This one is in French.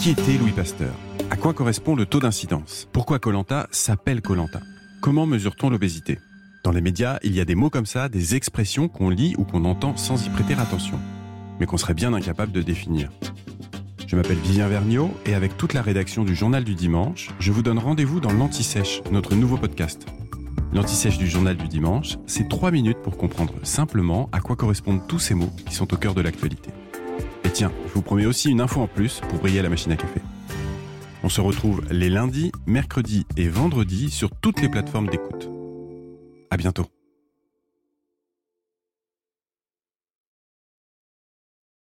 Qui était Louis Pasteur? À quoi correspond le taux d'incidence? Pourquoi Colanta s'appelle Colanta? Comment mesure-t-on l'obésité? Dans les médias, il y a des mots comme ça, des expressions qu'on lit ou qu'on entend sans y prêter attention, mais qu'on serait bien incapable de définir. Je m'appelle Vivien Vergniaud et avec toute la rédaction du Journal du Dimanche, je vous donne rendez-vous dans l'Anti-Sèche, notre nouveau podcast. L'Anti-Sèche du Journal du Dimanche, c'est trois minutes pour comprendre simplement à quoi correspondent tous ces mots qui sont au cœur de l'actualité. Tiens, je vous promets aussi une info en plus pour briller à la machine à café. On se retrouve les lundis, mercredis et vendredis sur toutes les plateformes d'écoute. À bientôt.